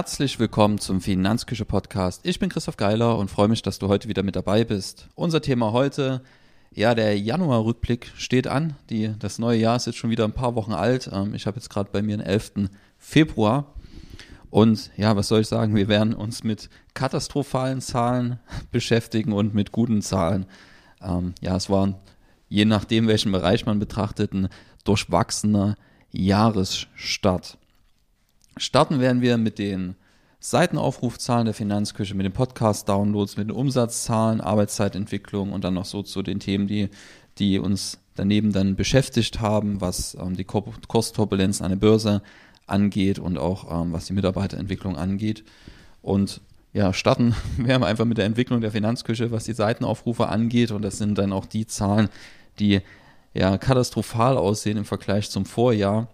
Herzlich willkommen zum Finanzküche Podcast. Ich bin Christoph Geiler und freue mich, dass du heute wieder mit dabei bist. Unser Thema heute, ja, der Januar-Rückblick steht an. Die, das neue Jahr ist jetzt schon wieder ein paar Wochen alt. Ähm, ich habe jetzt gerade bei mir den 11. Februar. Und ja, was soll ich sagen? Wir werden uns mit katastrophalen Zahlen beschäftigen und mit guten Zahlen. Ähm, ja, es waren, je nachdem, welchen Bereich man betrachtet, ein durchwachsener Jahresstart. Starten werden wir mit den Seitenaufrufzahlen der Finanzküche, mit den Podcast-Downloads, mit den Umsatzzahlen, Arbeitszeitentwicklung und dann noch so zu den Themen, die, die uns daneben dann beschäftigt haben, was ähm, die Kursturbulenzen an der Börse angeht und auch ähm, was die Mitarbeiterentwicklung angeht. Und ja, starten werden wir einfach mit der Entwicklung der Finanzküche, was die Seitenaufrufe angeht. Und das sind dann auch die Zahlen, die ja katastrophal aussehen im Vergleich zum Vorjahr.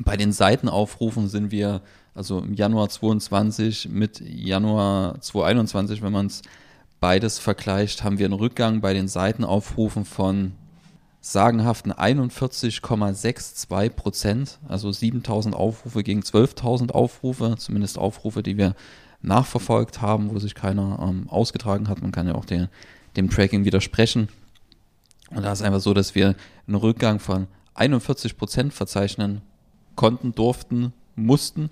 Bei den Seitenaufrufen sind wir also im Januar 22 mit Januar 2021, wenn man es beides vergleicht, haben wir einen Rückgang bei den Seitenaufrufen von sagenhaften 41,62 Prozent, also 7000 Aufrufe gegen 12.000 Aufrufe, zumindest Aufrufe, die wir nachverfolgt haben, wo sich keiner ähm, ausgetragen hat. Man kann ja auch den, dem Tracking widersprechen. Und da ist einfach so, dass wir einen Rückgang von 41 Prozent verzeichnen konnten, durften, mussten.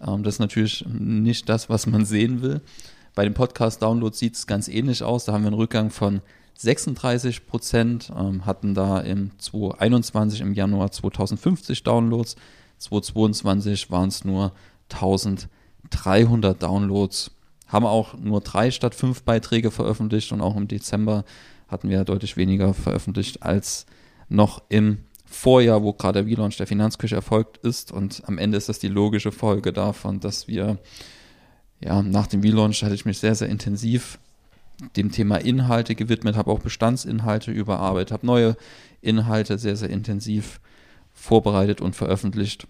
Ähm, das ist natürlich nicht das, was man sehen will. Bei den Podcast-Downloads sieht es ganz ähnlich aus. Da haben wir einen Rückgang von 36 Prozent, ähm, hatten da im 2021 im Januar 2050 Downloads. 2022 waren es nur 1300 Downloads. Haben auch nur drei statt fünf Beiträge veröffentlicht und auch im Dezember hatten wir deutlich weniger veröffentlicht als noch im Vorjahr, wo gerade der Relaunch der Finanzküche erfolgt ist. Und am Ende ist das die logische Folge davon, dass wir, ja, nach dem Relaunch hatte ich mich sehr, sehr intensiv dem Thema Inhalte gewidmet, habe auch Bestandsinhalte überarbeitet, habe neue Inhalte sehr, sehr intensiv vorbereitet und veröffentlicht.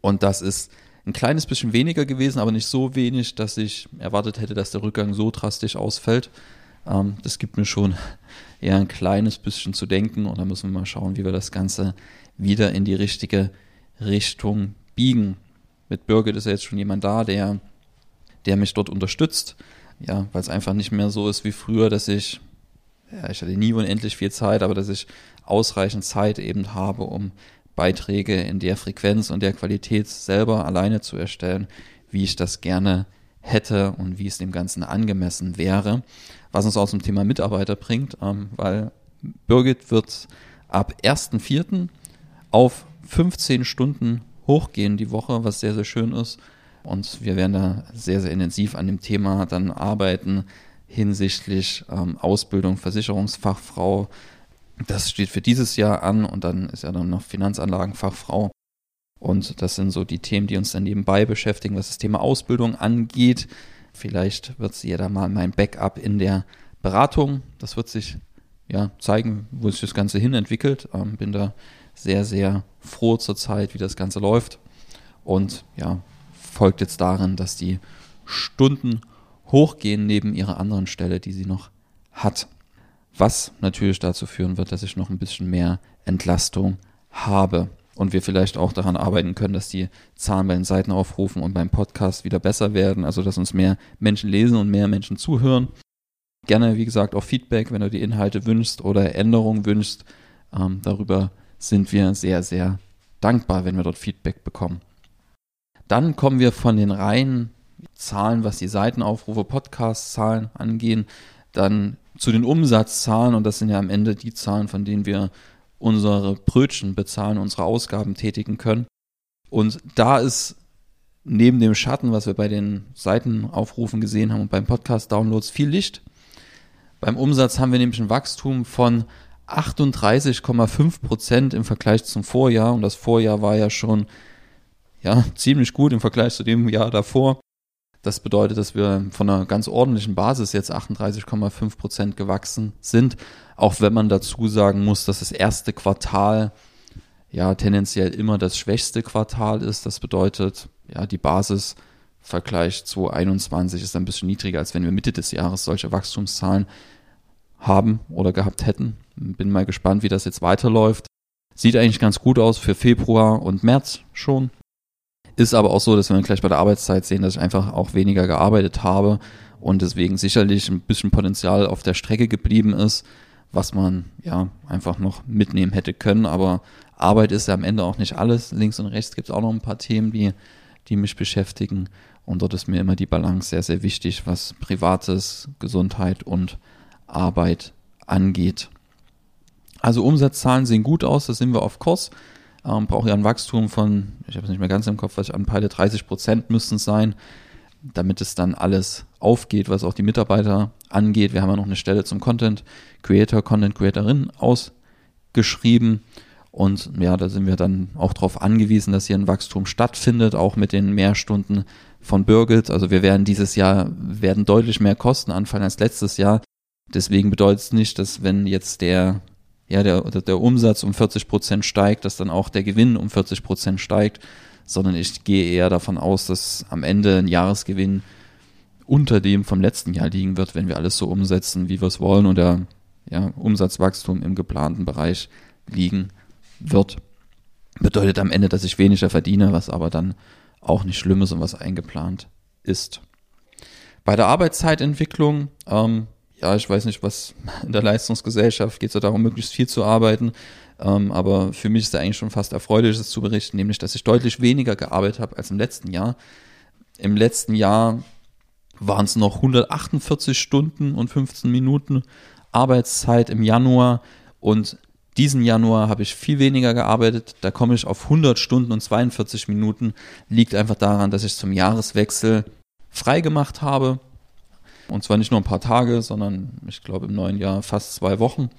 Und das ist ein kleines bisschen weniger gewesen, aber nicht so wenig, dass ich erwartet hätte, dass der Rückgang so drastisch ausfällt. Ähm, das gibt mir schon eher ein kleines bisschen zu denken und da müssen wir mal schauen, wie wir das Ganze wieder in die richtige Richtung biegen. Mit Birgit ist ja jetzt schon jemand da, der, der mich dort unterstützt. Ja, weil es einfach nicht mehr so ist wie früher, dass ich, ja, ich hatte nie unendlich viel Zeit, aber dass ich ausreichend Zeit eben habe, um Beiträge in der Frequenz und der Qualität selber alleine zu erstellen, wie ich das gerne hätte und wie es dem Ganzen angemessen wäre. Was uns auch zum Thema Mitarbeiter bringt, ähm, weil Birgit wird ab 1.4. auf 15 Stunden hochgehen die Woche, was sehr, sehr schön ist. Und wir werden da sehr, sehr intensiv an dem Thema dann arbeiten hinsichtlich ähm, Ausbildung Versicherungsfachfrau. Das steht für dieses Jahr an und dann ist ja dann noch Finanzanlagenfachfrau. Und das sind so die Themen, die uns dann nebenbei beschäftigen, was das Thema Ausbildung angeht. Vielleicht wird sie ja da mal mein Backup in der Beratung. Das wird sich ja zeigen, wo sich das Ganze hin entwickelt. Ähm, bin da sehr, sehr froh zurzeit, wie das Ganze läuft. Und ja, folgt jetzt darin, dass die Stunden hochgehen neben ihrer anderen Stelle, die sie noch hat. Was natürlich dazu führen wird, dass ich noch ein bisschen mehr Entlastung habe und wir vielleicht auch daran arbeiten können, dass die Zahlen bei den Seitenaufrufen und beim Podcast wieder besser werden, also dass uns mehr Menschen lesen und mehr Menschen zuhören. Gerne, wie gesagt, auch Feedback, wenn du die Inhalte wünschst oder Änderungen wünschst. Ähm, darüber sind wir sehr, sehr dankbar, wenn wir dort Feedback bekommen. Dann kommen wir von den reinen Zahlen, was die Seitenaufrufe, Podcast-Zahlen angehen, dann zu den Umsatzzahlen und das sind ja am Ende die Zahlen, von denen wir unsere Brötchen bezahlen, unsere Ausgaben tätigen können. Und da ist neben dem Schatten, was wir bei den Seitenaufrufen gesehen haben und beim Podcast-Downloads, viel Licht. Beim Umsatz haben wir nämlich ein Wachstum von 38,5 Prozent im Vergleich zum Vorjahr. Und das Vorjahr war ja schon ja, ziemlich gut im Vergleich zu dem Jahr davor. Das bedeutet, dass wir von einer ganz ordentlichen Basis jetzt 38,5 Prozent gewachsen sind. Auch wenn man dazu sagen muss, dass das erste Quartal ja tendenziell immer das schwächste Quartal ist. Das bedeutet, ja, die Basis Vergleich 2021 ist ein bisschen niedriger, als wenn wir Mitte des Jahres solche Wachstumszahlen haben oder gehabt hätten. Bin mal gespannt, wie das jetzt weiterläuft. Sieht eigentlich ganz gut aus für Februar und März schon. Ist aber auch so, dass wir gleich bei der Arbeitszeit sehen, dass ich einfach auch weniger gearbeitet habe und deswegen sicherlich ein bisschen Potenzial auf der Strecke geblieben ist, was man ja einfach noch mitnehmen hätte können. Aber Arbeit ist ja am Ende auch nicht alles. Links und rechts gibt es auch noch ein paar Themen, die, die mich beschäftigen. Und dort ist mir immer die Balance sehr, sehr wichtig, was Privates, Gesundheit und Arbeit angeht. Also Umsatzzahlen sehen gut aus, da sind wir auf Kurs. Ähm, braucht ja ein Wachstum von, ich habe es nicht mehr ganz im Kopf, was ich anpeile, 30 Prozent müssten es sein damit es dann alles aufgeht, was auch die Mitarbeiter angeht. Wir haben ja noch eine Stelle zum Content Creator, Content Creatorin ausgeschrieben. Und ja, da sind wir dann auch darauf angewiesen, dass hier ein Wachstum stattfindet, auch mit den Mehrstunden von Birgit. Also wir werden dieses Jahr, werden deutlich mehr Kosten anfallen als letztes Jahr. Deswegen bedeutet es nicht, dass wenn jetzt der, ja, der, der Umsatz um 40 Prozent steigt, dass dann auch der Gewinn um 40 Prozent steigt, sondern ich gehe eher davon aus, dass am Ende ein Jahresgewinn unter dem vom letzten Jahr liegen wird, wenn wir alles so umsetzen, wie wir es wollen und der ja, Umsatzwachstum im geplanten Bereich liegen wird. Bedeutet am Ende, dass ich weniger verdiene, was aber dann auch nicht schlimm ist und was eingeplant ist. Bei der Arbeitszeitentwicklung, ähm, ja, ich weiß nicht, was in der Leistungsgesellschaft geht es so darum, möglichst viel zu arbeiten. Ähm, aber für mich ist da eigentlich schon fast Erfreuliches zu berichten, nämlich, dass ich deutlich weniger gearbeitet habe als im letzten Jahr. Im letzten Jahr waren es noch 148 Stunden und 15 Minuten Arbeitszeit im Januar und diesen Januar habe ich viel weniger gearbeitet. Da komme ich auf 100 Stunden und 42 Minuten. Liegt einfach daran, dass ich zum Jahreswechsel frei gemacht habe. Und zwar nicht nur ein paar Tage, sondern ich glaube im neuen Jahr fast zwei Wochen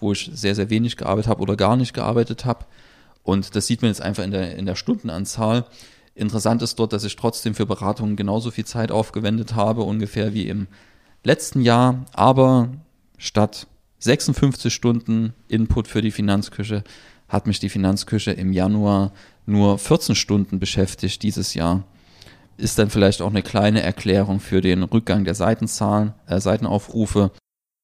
wo ich sehr, sehr wenig gearbeitet habe oder gar nicht gearbeitet habe. Und das sieht man jetzt einfach in der, in der Stundenanzahl. Interessant ist dort, dass ich trotzdem für Beratungen genauso viel Zeit aufgewendet habe, ungefähr wie im letzten Jahr. Aber statt 56 Stunden Input für die Finanzküche hat mich die Finanzküche im Januar nur 14 Stunden beschäftigt dieses Jahr. Ist dann vielleicht auch eine kleine Erklärung für den Rückgang der Seitenzahlen, äh, Seitenaufrufe.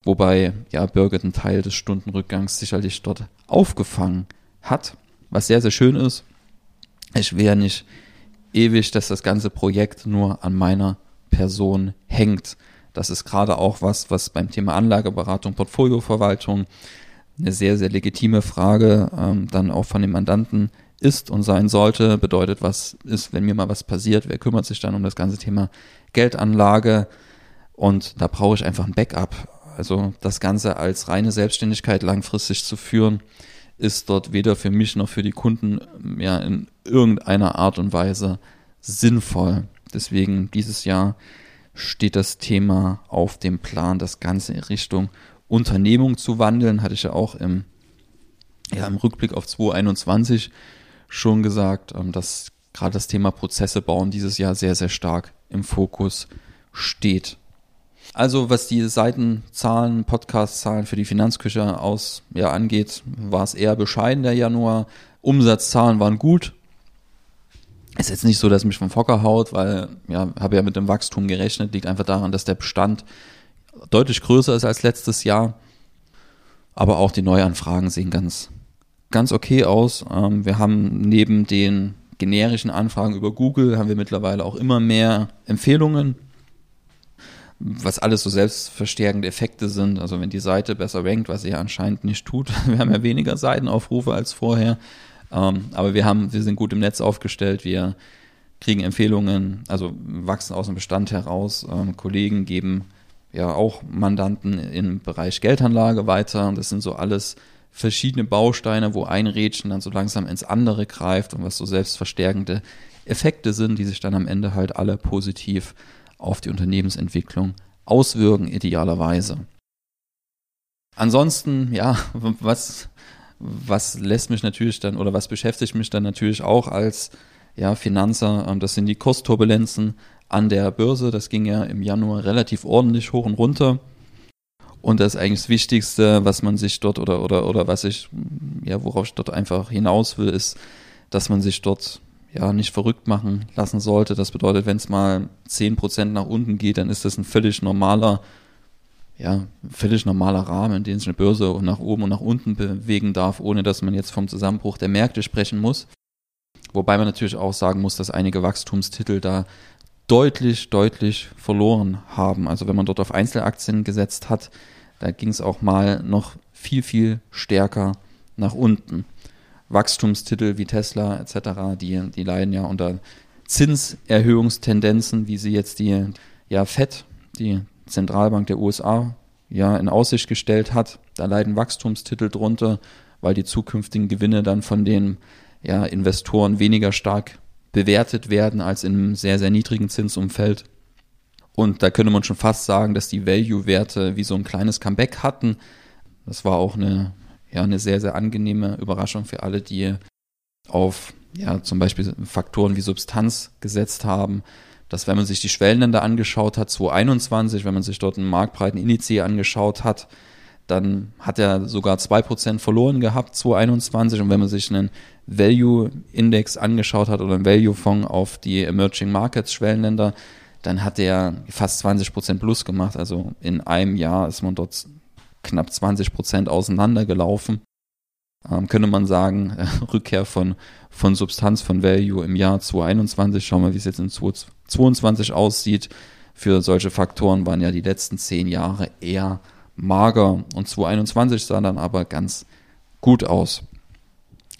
Wobei ja Birgit einen Teil des Stundenrückgangs sicherlich dort aufgefangen hat, was sehr, sehr schön ist. Ich wäre nicht ewig, dass das ganze Projekt nur an meiner Person hängt. Das ist gerade auch was, was beim Thema Anlageberatung, Portfolioverwaltung eine sehr, sehr legitime Frage ähm, dann auch von dem Mandanten ist und sein sollte. Bedeutet, was ist, wenn mir mal was passiert? Wer kümmert sich dann um das ganze Thema Geldanlage? Und da brauche ich einfach ein Backup. Also das Ganze als reine Selbstständigkeit langfristig zu führen, ist dort weder für mich noch für die Kunden ja in irgendeiner Art und Weise sinnvoll. Deswegen dieses Jahr steht das Thema auf dem Plan, das Ganze in Richtung Unternehmung zu wandeln. Hatte ich ja auch im, ja, im Rückblick auf 2021 schon gesagt, ähm, dass gerade das Thema Prozesse bauen dieses Jahr sehr, sehr stark im Fokus steht. Also was die Seitenzahlen, Podcast-Zahlen für die Finanzküche aus ja, angeht, war es eher bescheiden der Januar. Umsatzzahlen waren gut. Ist jetzt nicht so, dass mich vom Focker haut, weil ja, habe ja mit dem Wachstum gerechnet. Liegt einfach daran, dass der Bestand deutlich größer ist als letztes Jahr. Aber auch die Neuanfragen sehen ganz, ganz okay aus. Ähm, wir haben neben den generischen Anfragen über Google haben wir mittlerweile auch immer mehr Empfehlungen was alles so selbstverstärkende Effekte sind. Also wenn die Seite besser rankt, was sie ja anscheinend nicht tut. Wir haben ja weniger Seitenaufrufe als vorher. Ähm, aber wir haben, wir sind gut im Netz aufgestellt. Wir kriegen Empfehlungen, also wachsen aus dem Bestand heraus. Ähm, Kollegen geben ja auch Mandanten im Bereich Geldanlage weiter. Das sind so alles verschiedene Bausteine, wo ein Rädchen dann so langsam ins andere greift und was so selbstverstärkende Effekte sind, die sich dann am Ende halt alle positiv auf die Unternehmensentwicklung auswirken, idealerweise. Ansonsten, ja, was, was lässt mich natürlich dann oder was beschäftigt mich dann natürlich auch als ja, Finanzer, ähm, das sind die Kursturbulenzen an der Börse. Das ging ja im Januar relativ ordentlich hoch und runter. Und das ist eigentlich das Wichtigste, was man sich dort oder, oder, oder was ich, ja, worauf ich dort einfach hinaus will, ist, dass man sich dort ja, nicht verrückt machen lassen sollte. Das bedeutet, wenn es mal 10% nach unten geht, dann ist das ein völlig normaler, ja, völlig normaler Rahmen, in dem sich eine Börse nach oben und nach unten bewegen darf, ohne dass man jetzt vom Zusammenbruch der Märkte sprechen muss. Wobei man natürlich auch sagen muss, dass einige Wachstumstitel da deutlich, deutlich verloren haben. Also wenn man dort auf Einzelaktien gesetzt hat, da ging es auch mal noch viel, viel stärker nach unten. Wachstumstitel wie Tesla etc., die, die leiden ja unter Zinserhöhungstendenzen, wie sie jetzt die ja, FED, die Zentralbank der USA, ja in Aussicht gestellt hat. Da leiden Wachstumstitel drunter, weil die zukünftigen Gewinne dann von den ja, Investoren weniger stark bewertet werden als in einem sehr, sehr niedrigen Zinsumfeld. Und da könnte man schon fast sagen, dass die Value-Werte wie so ein kleines Comeback hatten. Das war auch eine, ja, eine sehr, sehr angenehme Überraschung für alle, die auf ja, zum Beispiel Faktoren wie Substanz gesetzt haben, dass wenn man sich die Schwellenländer angeschaut hat, 2021, wenn man sich dort einen marktbreiten Indiz angeschaut hat, dann hat er sogar 2% verloren gehabt, 2021. Und wenn man sich einen Value-Index angeschaut hat oder einen Value-Fonds auf die Emerging Markets Schwellenländer, dann hat er fast 20% plus gemacht. Also in einem Jahr ist man dort knapp 20% auseinandergelaufen. Ähm, könnte man sagen, Rückkehr von, von Substanz, von Value im Jahr 2021. Schauen wir, wie es jetzt in 2022 aussieht. Für solche Faktoren waren ja die letzten zehn Jahre eher mager und 2021 sah dann aber ganz gut aus.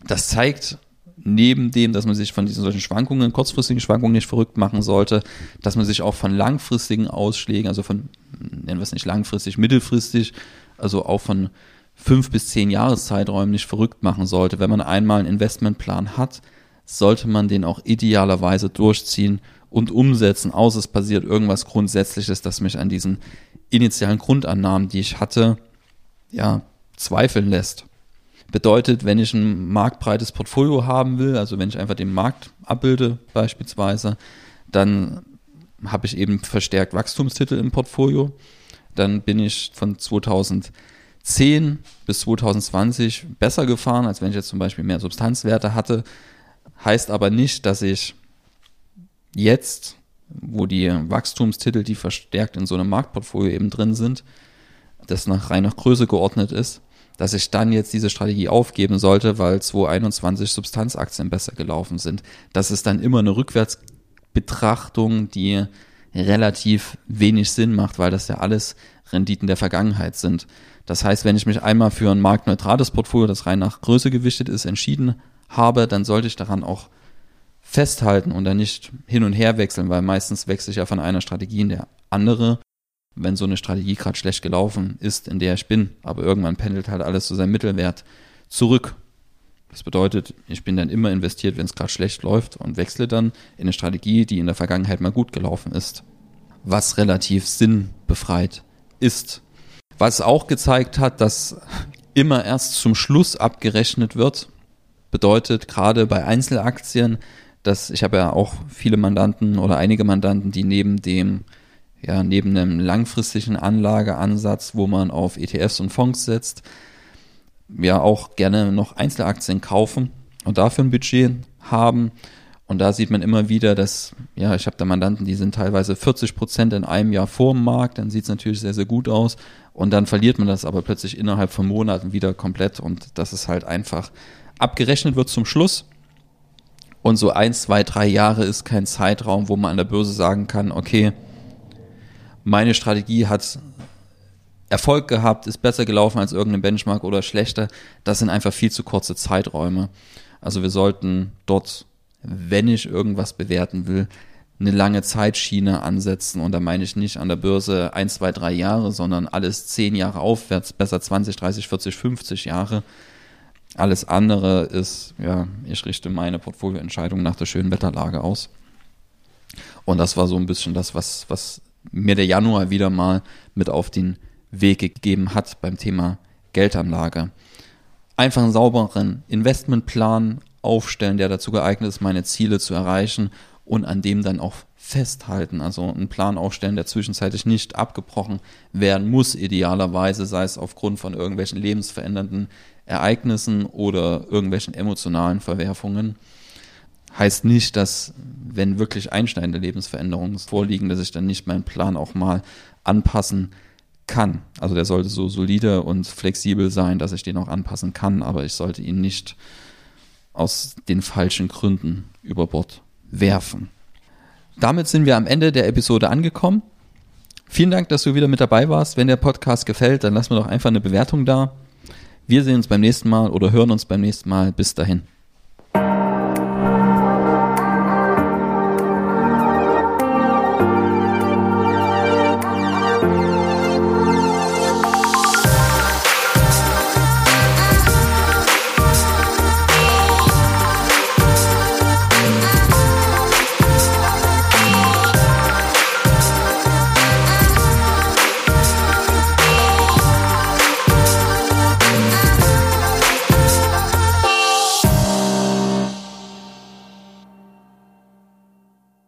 Das zeigt neben dem, dass man sich von diesen solchen Schwankungen, kurzfristigen Schwankungen nicht verrückt machen sollte, dass man sich auch von langfristigen Ausschlägen, also von, nennen wir es nicht langfristig, mittelfristig, also auch von fünf bis zehn Jahreszeiträumen nicht verrückt machen sollte. Wenn man einmal einen Investmentplan hat, sollte man den auch idealerweise durchziehen und umsetzen, außer es passiert irgendwas Grundsätzliches, das mich an diesen initialen Grundannahmen, die ich hatte, ja, zweifeln lässt. Bedeutet, wenn ich ein marktbreites Portfolio haben will, also wenn ich einfach den Markt abbilde beispielsweise, dann habe ich eben verstärkt Wachstumstitel im Portfolio. Dann bin ich von 2010 bis 2020 besser gefahren, als wenn ich jetzt zum Beispiel mehr Substanzwerte hatte. Heißt aber nicht, dass ich jetzt wo die Wachstumstitel, die verstärkt in so einem Marktportfolio eben drin sind, das nach rein nach Größe geordnet ist, dass ich dann jetzt diese Strategie aufgeben sollte, weil 2021 Substanzaktien besser gelaufen sind. Das ist dann immer eine Rückwärtsbetrachtung, die relativ wenig Sinn macht, weil das ja alles Renditen der Vergangenheit sind. Das heißt, wenn ich mich einmal für ein marktneutrales Portfolio, das rein nach Größe gewichtet ist, entschieden habe, dann sollte ich daran auch festhalten und dann nicht hin und her wechseln, weil meistens wechsle ich ja von einer Strategie in der andere, wenn so eine Strategie gerade schlecht gelaufen ist, in der ich bin. Aber irgendwann pendelt halt alles zu seinem Mittelwert zurück. Das bedeutet, ich bin dann immer investiert, wenn es gerade schlecht läuft und wechsle dann in eine Strategie, die in der Vergangenheit mal gut gelaufen ist. Was relativ sinnbefreit ist. Was auch gezeigt hat, dass immer erst zum Schluss abgerechnet wird, bedeutet gerade bei Einzelaktien, dass ich habe ja auch viele Mandanten oder einige Mandanten, die neben dem ja, neben einem langfristigen Anlageansatz, wo man auf ETFs und Fonds setzt, ja auch gerne noch Einzelaktien kaufen und dafür ein Budget haben. Und da sieht man immer wieder, dass, ja, ich habe da Mandanten, die sind teilweise 40 Prozent in einem Jahr vor dem Markt, dann sieht es natürlich sehr, sehr gut aus. Und dann verliert man das aber plötzlich innerhalb von Monaten wieder komplett. Und das ist halt einfach abgerechnet wird zum Schluss. Und so ein, zwei, drei Jahre ist kein Zeitraum, wo man an der Börse sagen kann, okay, meine Strategie hat Erfolg gehabt, ist besser gelaufen als irgendein Benchmark oder schlechter. Das sind einfach viel zu kurze Zeiträume. Also wir sollten dort, wenn ich irgendwas bewerten will, eine lange Zeitschiene ansetzen. Und da meine ich nicht an der Börse ein, zwei, drei Jahre, sondern alles zehn Jahre aufwärts, besser 20, 30, 40, 50 Jahre. Alles andere ist, ja, ich richte meine Portfolioentscheidung nach der schönen Wetterlage aus. Und das war so ein bisschen das, was, was mir der Januar wieder mal mit auf den Weg gegeben hat beim Thema Geldanlage. Einfach einen sauberen Investmentplan aufstellen, der dazu geeignet ist, meine Ziele zu erreichen und an dem dann auch festhalten. Also einen Plan aufstellen, der zwischenzeitlich nicht abgebrochen werden muss, idealerweise, sei es aufgrund von irgendwelchen lebensverändernden Ereignissen oder irgendwelchen emotionalen Verwerfungen. Heißt nicht, dass, wenn wirklich einschneidende Lebensveränderungen vorliegen, dass ich dann nicht meinen Plan auch mal anpassen kann. Also der sollte so solide und flexibel sein, dass ich den auch anpassen kann, aber ich sollte ihn nicht aus den falschen Gründen über Bord werfen. Damit sind wir am Ende der Episode angekommen. Vielen Dank, dass du wieder mit dabei warst. Wenn der Podcast gefällt, dann lass mir doch einfach eine Bewertung da. Wir sehen uns beim nächsten Mal oder hören uns beim nächsten Mal. Bis dahin.